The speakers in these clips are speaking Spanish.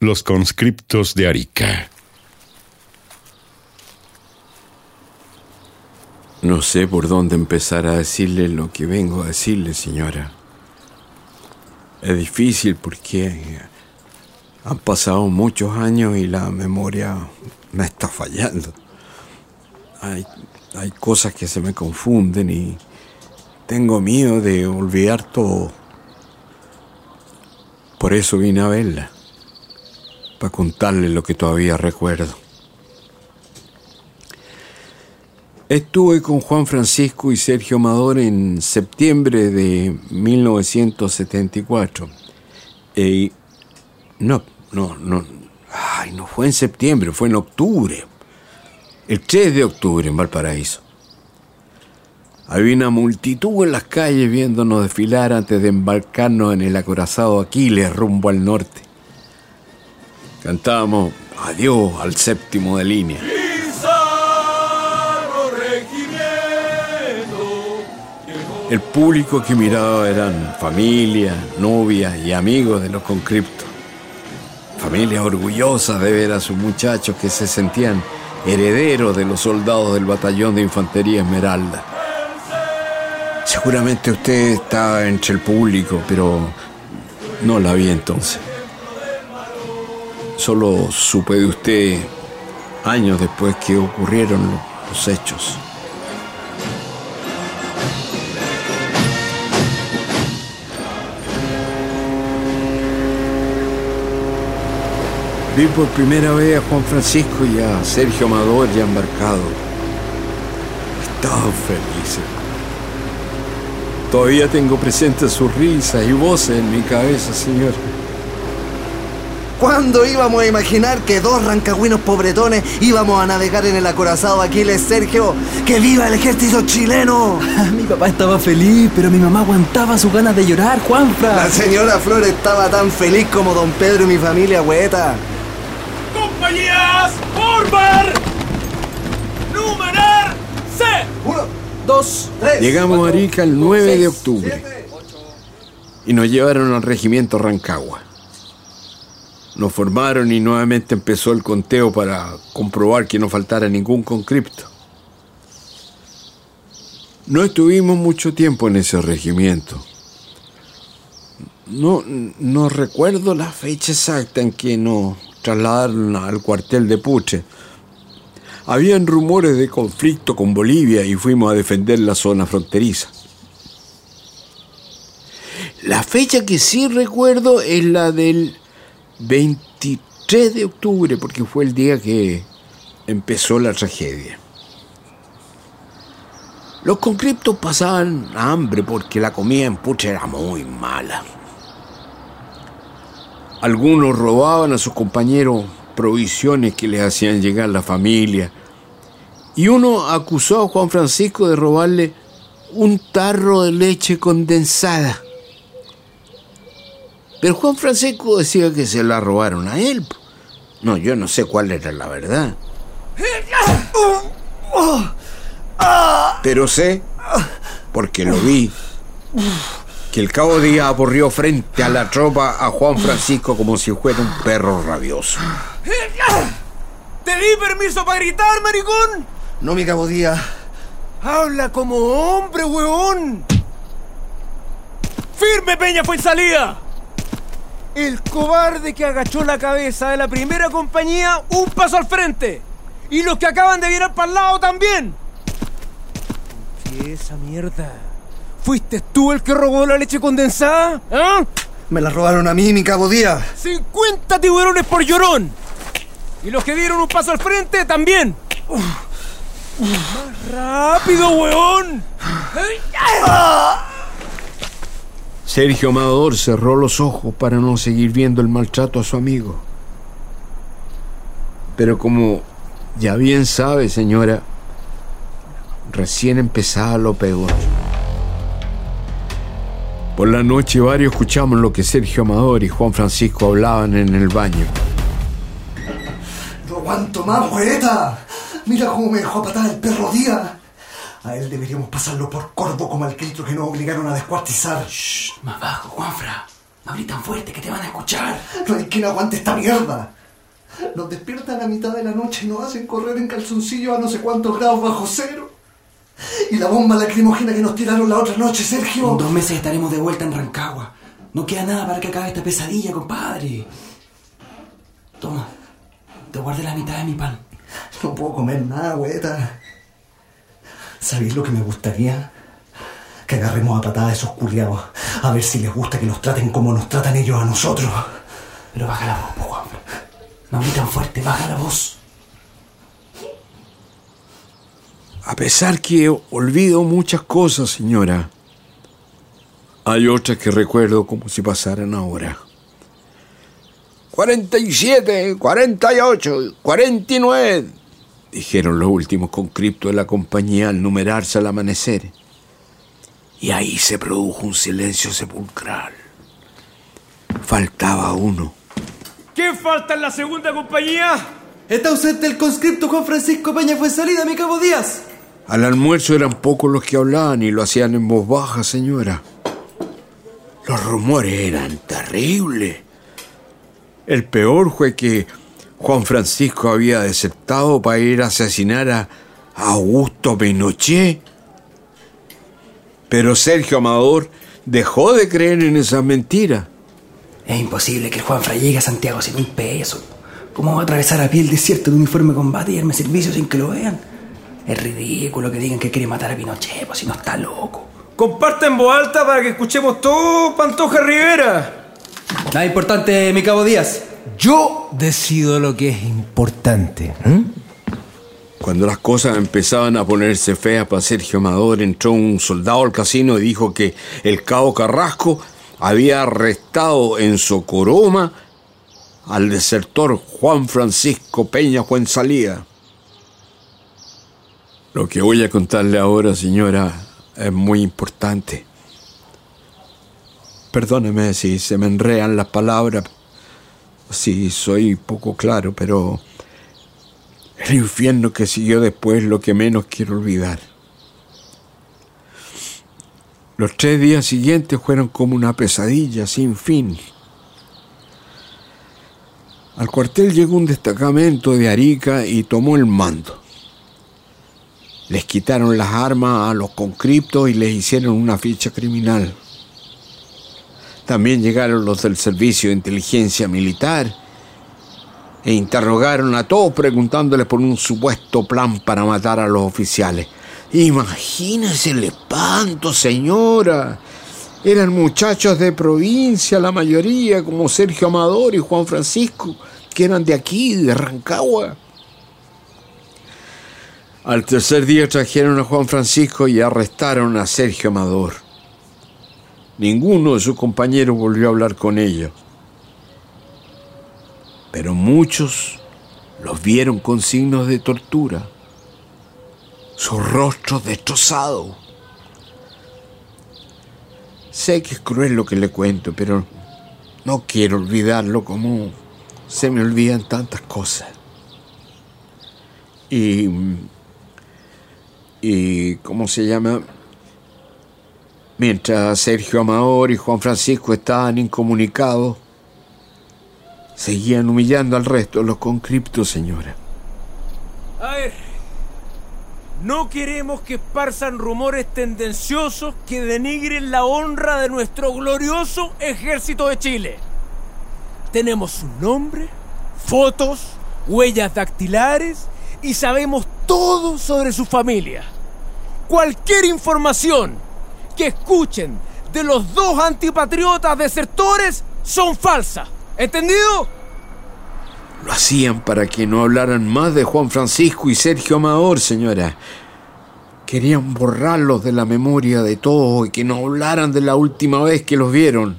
los conscriptos de Arica. No sé por dónde empezar a decirle lo que vengo a decirle, señora. Es difícil porque han pasado muchos años y la memoria me está fallando. Hay, hay cosas que se me confunden y tengo miedo de olvidar todo. Por eso vine a verla, para contarle lo que todavía recuerdo. Estuve con Juan Francisco y Sergio Amador en septiembre de 1974. Y no, no, no, ay, no fue en septiembre, fue en octubre. El 3 de octubre en Valparaíso. Había una multitud en las calles viéndonos desfilar antes de embarcarnos en el acorazado Aquiles rumbo al norte. Cantábamos adiós al séptimo de línea. El público que miraba eran familia, novias y amigos de los conscriptos. Familias orgullosas de ver a sus muchachos que se sentían herederos de los soldados del batallón de infantería Esmeralda. Seguramente usted está entre el público, pero no la vi entonces. Solo supe de usted años después que ocurrieron los hechos. Vi por primera vez a Juan Francisco y a Sergio Amador ya embarcado. Estaban felices. Todavía tengo presentes sus risas y voces en mi cabeza, señor. ¿Cuándo íbamos a imaginar que dos rancagüinos pobretones íbamos a navegar en el acorazado Aquiles, Sergio? ¡Que viva el ejército chileno! mi papá estaba feliz, pero mi mamá aguantaba sus ganas de llorar, Juanfra. La señora Flores estaba tan feliz como don Pedro y mi familia, hueta. ¡Compañías! ¡Formar! ¡Numerar! ¡C! Uno, dos, tres. Llegamos a Arica el cinco, 9 de octubre siete. y nos llevaron al regimiento Rancagua. Nos formaron y nuevamente empezó el conteo para comprobar que no faltara ningún conscripto. No estuvimos mucho tiempo en ese regimiento. No, no recuerdo la fecha exacta en que nos trasladaron al cuartel de Puche. Habían rumores de conflicto con Bolivia y fuimos a defender la zona fronteriza. La fecha que sí recuerdo es la del 23 de octubre, porque fue el día que empezó la tragedia. Los conscriptos pasaban hambre porque la comida en Puche era muy mala. Algunos robaban a sus compañeros provisiones que les hacían llegar la familia. Y uno acusó a Juan Francisco de robarle un tarro de leche condensada. Pero Juan Francisco decía que se la robaron a él. No, yo no sé cuál era la verdad. Pero sé, porque lo vi, que el cabo Díaz aporrió frente a la tropa a Juan Francisco como si fuera un perro rabioso. ¿Te di permiso para gritar, maricón? No, mi cabo Díaz. Habla como hombre, huevón. Firme, Peña, fue en salida. El cobarde que agachó la cabeza de la primera compañía un paso al frente. Y los que acaban de virar para el lado también. ¿Qué esa mierda? ¿Fuiste tú el que robó la leche condensada? ¿Ah? Me la robaron a mí, mi cabo Díaz. 50 tiburones por llorón. Y los que dieron un paso al frente también. ¡Más rápido, weón! Sergio Amador cerró los ojos para no seguir viendo el maltrato a su amigo. Pero como ya bien sabe, señora, recién empezaba lo peor. Por la noche varios escuchamos lo que Sergio Amador y Juan Francisco hablaban en el baño. No aguanto más, jueta. Mira cómo me dejó a el perro Díaz. A él deberíamos pasarlo por corvo como al Cristo que nos obligaron a descuartizar. Shh, más bajo, Juanfra. No hables tan fuerte que te van a escuchar. No hay quien aguante esta mierda. Nos despiertan a mitad de la noche y nos hacen correr en calzoncillo a no sé cuántos grados bajo cero. Y la bomba lacrimógena que nos tiraron la otra noche, Sergio. En dos meses estaremos de vuelta en Rancagua. No queda nada para que acabe esta pesadilla, compadre. Toma, te guardé la mitad de mi pan. No puedo comer nada, güeta. ¿Sabéis lo que me gustaría? Que agarremos a patada a esos culiados. A ver si les gusta que nos traten como nos tratan ellos a nosotros. Pero baja la voz. No hables tan fuerte, baja la voz. A pesar que olvido muchas cosas, señora, hay otras que recuerdo como si pasaran ahora. 47, 48, 49, dijeron los últimos conscriptos de la compañía al numerarse al amanecer. Y ahí se produjo un silencio sepulcral. Faltaba uno. ¿Quién falta en la segunda compañía? Está ausente el conscripto Juan Francisco Peña fue salida, mi cabo Díaz. Al almuerzo eran pocos los que hablaban y lo hacían en voz baja, señora. Los rumores eran terribles. El peor fue que Juan Francisco había desertado para ir a asesinar a Augusto Pinochet. Pero Sergio Amador dejó de creer en esas mentiras. Es imposible que el Juanfra llegue a Santiago sin un peso. ¿Cómo va a atravesar a pie el desierto de uniforme de combate y darme servicio sin que lo vean? Es ridículo que digan que quiere matar a Pinochet, pues si no está loco. Comparta en voz alta para que escuchemos todo, Pantoja Rivera. Nada importante, mi cabo Díaz. Yo decido lo que es importante. ¿eh? Cuando las cosas empezaban a ponerse feas para Sergio Amador, entró un soldado al casino y dijo que el cabo Carrasco había arrestado en Socoroma al desertor Juan Francisco Peña Fuensalía. Lo que voy a contarle ahora, señora, es muy importante. Perdóneme si se me enrean las palabras, si soy poco claro, pero el infierno que siguió después es lo que menos quiero olvidar. Los tres días siguientes fueron como una pesadilla sin fin. Al cuartel llegó un destacamento de Arica y tomó el mando. Les quitaron las armas a los conscriptos y les hicieron una ficha criminal. También llegaron los del Servicio de Inteligencia Militar e interrogaron a todos preguntándoles por un supuesto plan para matar a los oficiales. Imagínese el espanto, señora. Eran muchachos de provincia, la mayoría, como Sergio Amador y Juan Francisco, que eran de aquí, de Rancagua. Al tercer día trajeron a Juan Francisco y arrestaron a Sergio Amador. Ninguno de sus compañeros volvió a hablar con ellos. Pero muchos los vieron con signos de tortura, sus rostros destrozados. Sé que es cruel lo que le cuento, pero no quiero olvidarlo como se me olvidan tantas cosas. Y. y. ¿cómo se llama? Mientras Sergio Amador y Juan Francisco estaban incomunicados, seguían humillando al resto de los conscriptos, señora. A ver, no queremos que esparzan rumores tendenciosos que denigren la honra de nuestro glorioso ejército de Chile. Tenemos su nombre, fotos, huellas dactilares y sabemos todo sobre su familia. Cualquier información que escuchen de los dos antipatriotas desertores son falsas. ¿Entendido? Lo hacían para que no hablaran más de Juan Francisco y Sergio Amador, señora. Querían borrarlos de la memoria de todos y que no hablaran de la última vez que los vieron.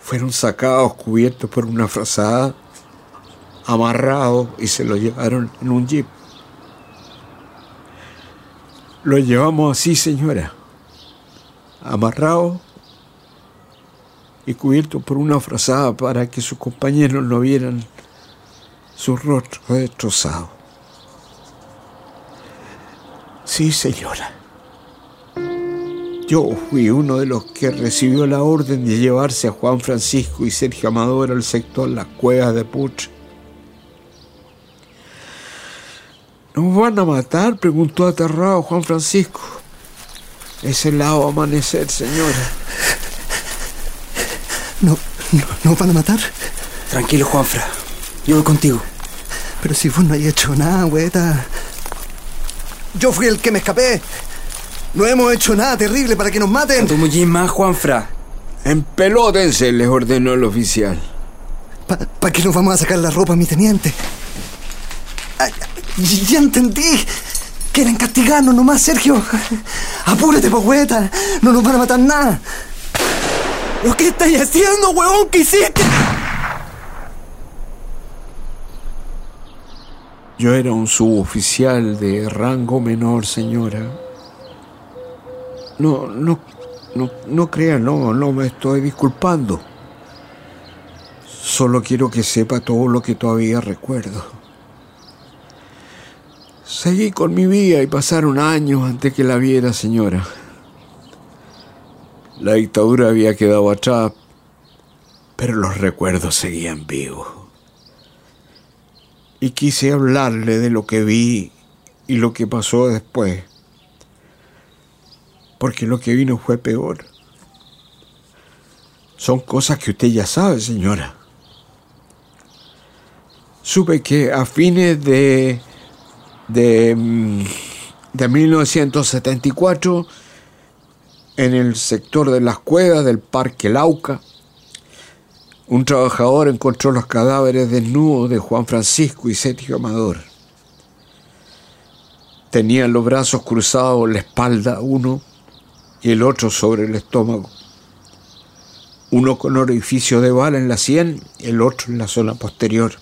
Fueron sacados cubiertos por una frazada amarrado y se lo llevaron en un jeep. Lo llevamos así, señora, amarrado y cubierto por una frazada para que sus compañeros no vieran su rostro destrozado. Sí, señora. Yo fui uno de los que recibió la orden de llevarse a Juan Francisco y Sergio Amador al sector Las Cuevas de Putre. ¿Nos van a matar? preguntó aterrado Juan Francisco. Es el lado amanecer, señora. ¿No, no, ¿Nos van a matar? Tranquilo, Juanfra. Yo voy contigo. Pero si vos no hay hecho nada, güeta. Yo fui el que me escapé. No hemos hecho nada terrible para que nos maten. Tu mullín más, Juanfra. Empelótense, les ordenó el oficial. ¿Para qué nos vamos a sacar la ropa, mi teniente? Ay, ya entendí. Quieren castigarnos nomás, Sergio. Apúrate, poeta. No nos van a matar nada. ¿Lo que estáis haciendo, huevón? ¿Qué hiciste? Yo era un suboficial de rango menor, señora. No, no, no, no no, no me estoy disculpando. Solo quiero que sepa todo lo que todavía recuerdo. Seguí con mi vida y pasaron años antes que la viera, señora. La dictadura había quedado atrás, pero los recuerdos seguían vivos. Y quise hablarle de lo que vi y lo que pasó después, porque lo que vino fue peor. Son cosas que usted ya sabe, señora. Supe que a fines de de, mm, de 1974 en el sector de las cuevas del Parque Lauca. Un trabajador encontró los cadáveres desnudos de Juan Francisco y Sergio Amador. Tenían los brazos cruzados la espalda uno y el otro sobre el estómago. Uno con orificio de bala en la sien, el otro en la zona posterior.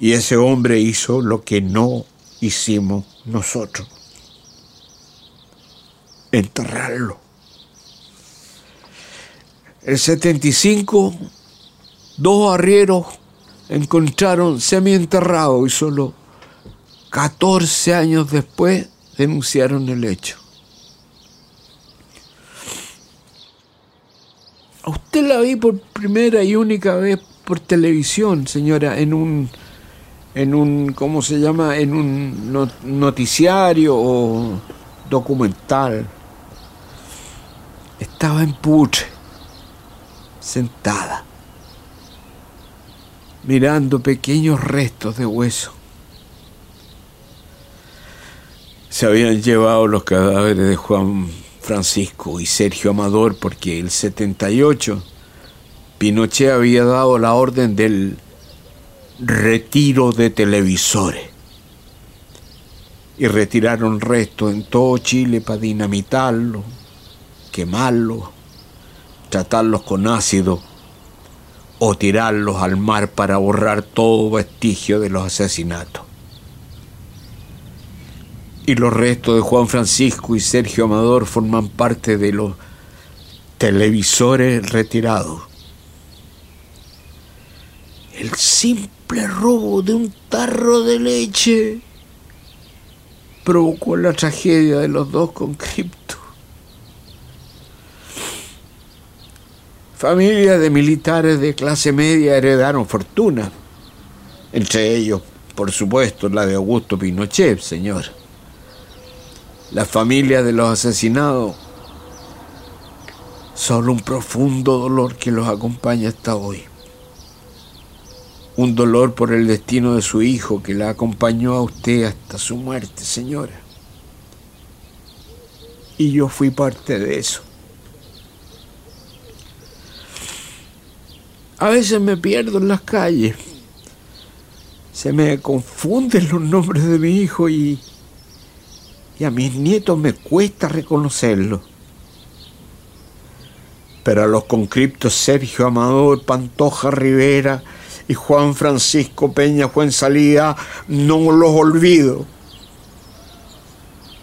Y ese hombre hizo lo que no hicimos nosotros. Enterrarlo. El 75, dos arrieros encontraron semienterrado y solo 14 años después denunciaron el hecho. A usted la vi por primera y única vez por televisión, señora, en un en un, ¿cómo se llama? En un noticiario o documental. Estaba en Putre, sentada, mirando pequeños restos de hueso. Se habían llevado los cadáveres de Juan Francisco y Sergio Amador porque el 78 Pinochet había dado la orden del retiro de televisores. Y retiraron restos en todo Chile para dinamitarlos, quemarlos, tratarlos con ácido o tirarlos al mar para borrar todo vestigio de los asesinatos. Y los restos de Juan Francisco y Sergio Amador forman parte de los televisores retirados. El simple robo de un tarro de leche provocó la tragedia de los dos conscriptos. Familias de militares de clase media heredaron fortuna, entre ellos, por supuesto, la de Augusto Pinochet, señor. La familia de los asesinados, solo un profundo dolor que los acompaña hasta hoy un dolor por el destino de su hijo que la acompañó a usted hasta su muerte, señora. Y yo fui parte de eso. A veces me pierdo en las calles. Se me confunden los nombres de mi hijo y, y a mis nietos me cuesta reconocerlo. Pero a los conscriptos Sergio Amador, Pantoja Rivera, y Juan Francisco Peña Salida no los olvido.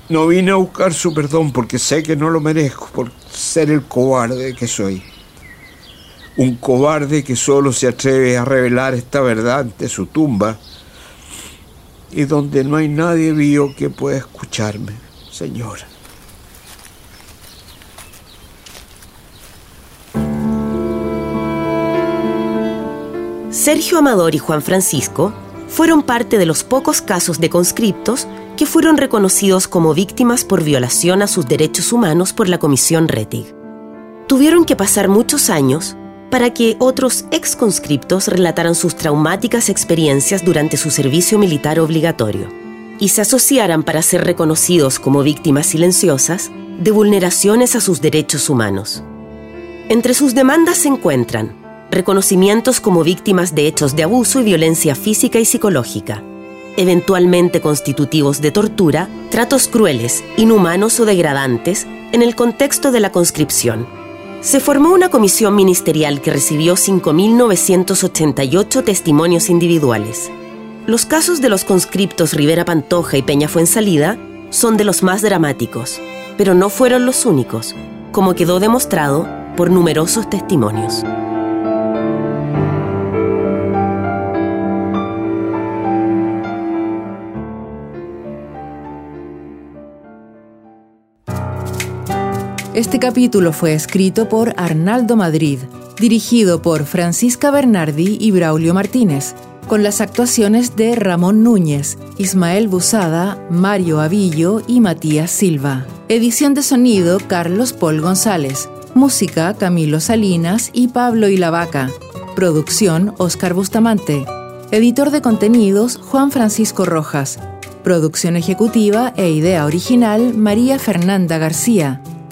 No vine a buscar su perdón porque sé que no lo merezco por ser el cobarde que soy. Un cobarde que solo se atreve a revelar esta verdad ante su tumba y donde no hay nadie vivo que pueda escucharme, Señora. Sergio Amador y Juan Francisco fueron parte de los pocos casos de conscriptos que fueron reconocidos como víctimas por violación a sus derechos humanos por la Comisión Rettig. Tuvieron que pasar muchos años para que otros ex conscriptos relataran sus traumáticas experiencias durante su servicio militar obligatorio y se asociaran para ser reconocidos como víctimas silenciosas de vulneraciones a sus derechos humanos. Entre sus demandas se encuentran reconocimientos como víctimas de hechos de abuso y violencia física y psicológica, eventualmente constitutivos de tortura, tratos crueles, inhumanos o degradantes en el contexto de la conscripción. Se formó una comisión ministerial que recibió 5.988 testimonios individuales. Los casos de los conscriptos Rivera Pantoja y Peña Fuensalida son de los más dramáticos, pero no fueron los únicos, como quedó demostrado por numerosos testimonios. Este capítulo fue escrito por Arnaldo Madrid, dirigido por Francisca Bernardi y Braulio Martínez, con las actuaciones de Ramón Núñez, Ismael Busada, Mario Avillo y Matías Silva. Edición de sonido Carlos Paul González. Música Camilo Salinas y Pablo Ilavaca. Producción Oscar Bustamante. Editor de contenidos Juan Francisco Rojas. Producción ejecutiva e idea original María Fernanda García.